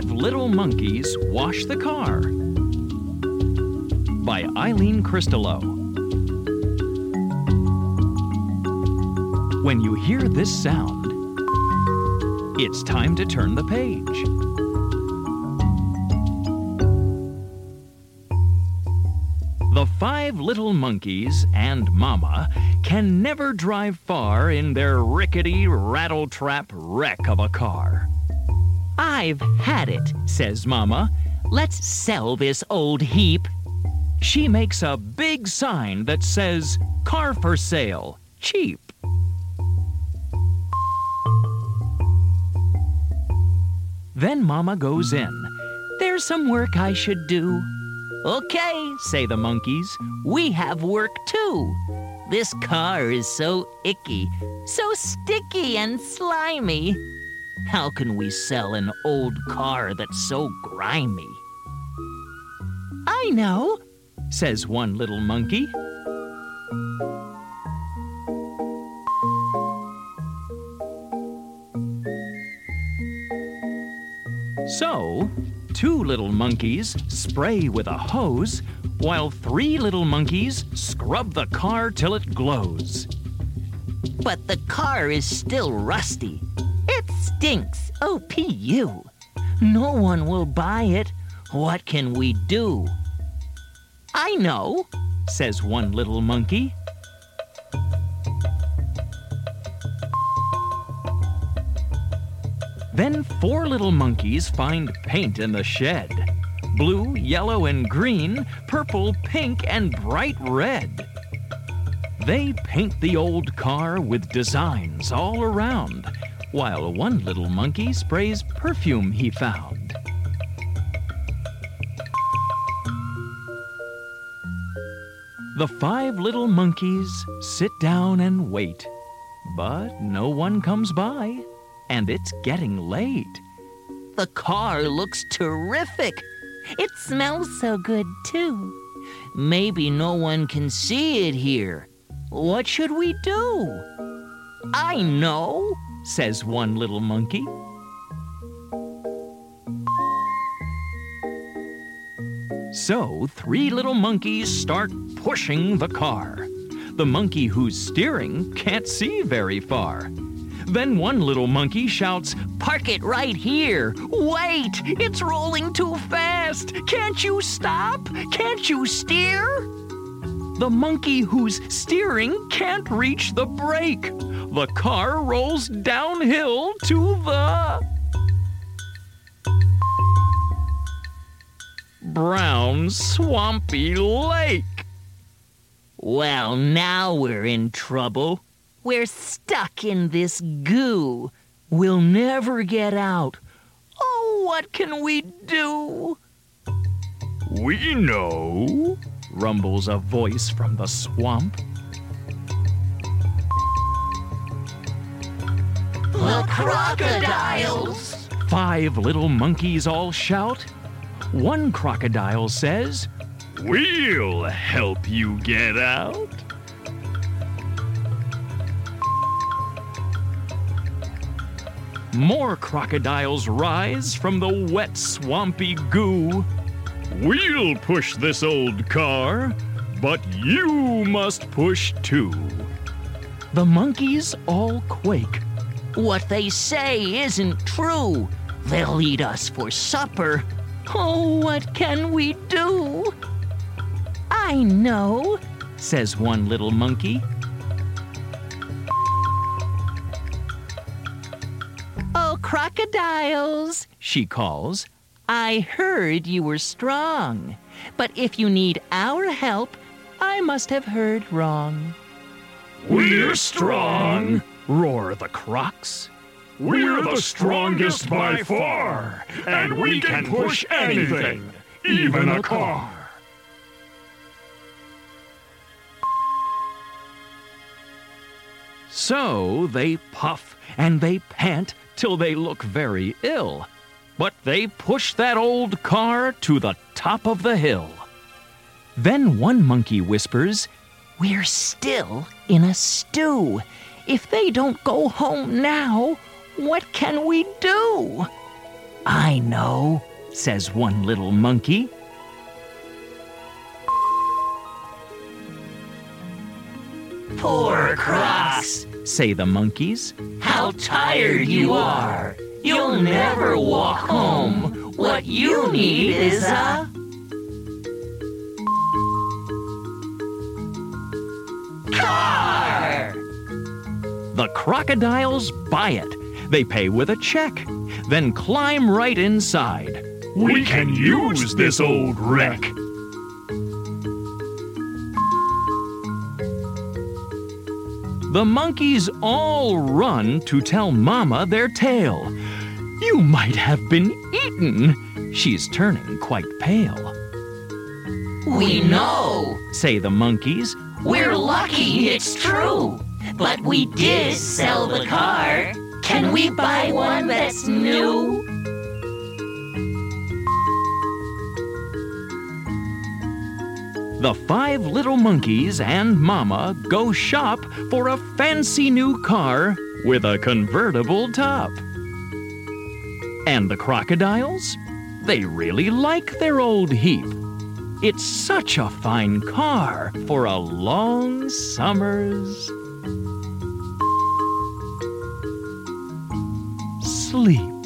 Five Little Monkeys Wash the Car by Eileen Christelow. When you hear this sound, it's time to turn the page. The five little monkeys and Mama can never drive far in their rickety, rattletrap wreck of a car. I've had it, says Mama. Let's sell this old heap. She makes a big sign that says, Car for sale, cheap. Then Mama goes in. There's some work I should do. Okay, say the monkeys. We have work too. This car is so icky, so sticky and slimy. How can we sell an old car that's so grimy? I know, says one little monkey. So, two little monkeys spray with a hose, while three little monkeys scrub the car till it glows. But the car is still rusty. Stinks, oh, OPU. No one will buy it. What can we do? I know, says one little monkey. Then four little monkeys find paint in the shed blue, yellow, and green, purple, pink, and bright red. They paint the old car with designs all around, while one little monkey sprays perfume he found. The five little monkeys sit down and wait, but no one comes by and it's getting late. The car looks terrific. It smells so good, too. Maybe no one can see it here. What should we do? I know, says one little monkey. So, three little monkeys start pushing the car. The monkey who's steering can't see very far. Then one little monkey shouts, Park it right here! Wait! It's rolling too fast! Can't you stop? Can't you steer? The monkey who's steering can't reach the brake. The car rolls downhill to the. Brown, swampy lake. Well, now we're in trouble. We're stuck in this goo. We'll never get out. Oh, what can we do? We know, rumbles a voice from the swamp. Crocodiles! Five little monkeys all shout. One crocodile says, We'll help you get out. More crocodiles rise from the wet, swampy goo. We'll push this old car, but you must push too. The monkeys all quake. What they say isn't true. They'll eat us for supper. Oh, what can we do? I know, says one little monkey. Oh, crocodiles, she calls. I heard you were strong, but if you need our help, I must have heard wrong. We're strong, roar the crocs. We're the strongest by far, and we can push anything, even a car. So they puff and they pant till they look very ill. But they push that old car to the top of the hill. Then one monkey whispers, We're still in a stew. If they don't go home now, what can we do? I know, says one little monkey. Poor Crocs, say the monkeys. How tired you are. You'll never walk home. What you need is a... Car! The crocodiles buy it. They pay with a check, then climb right inside. We can use this old wreck. The monkeys all run to tell Mama their tale. You might have been eaten. She's turning quite pale. We know, say the monkeys. We're lucky, it's true. But we did sell the car. Can we buy one that's new? The five little monkeys and Mama go shop for a fancy new car with a convertible top. And the crocodiles? They really like their old heap. It's such a fine car for a long summer's sleep.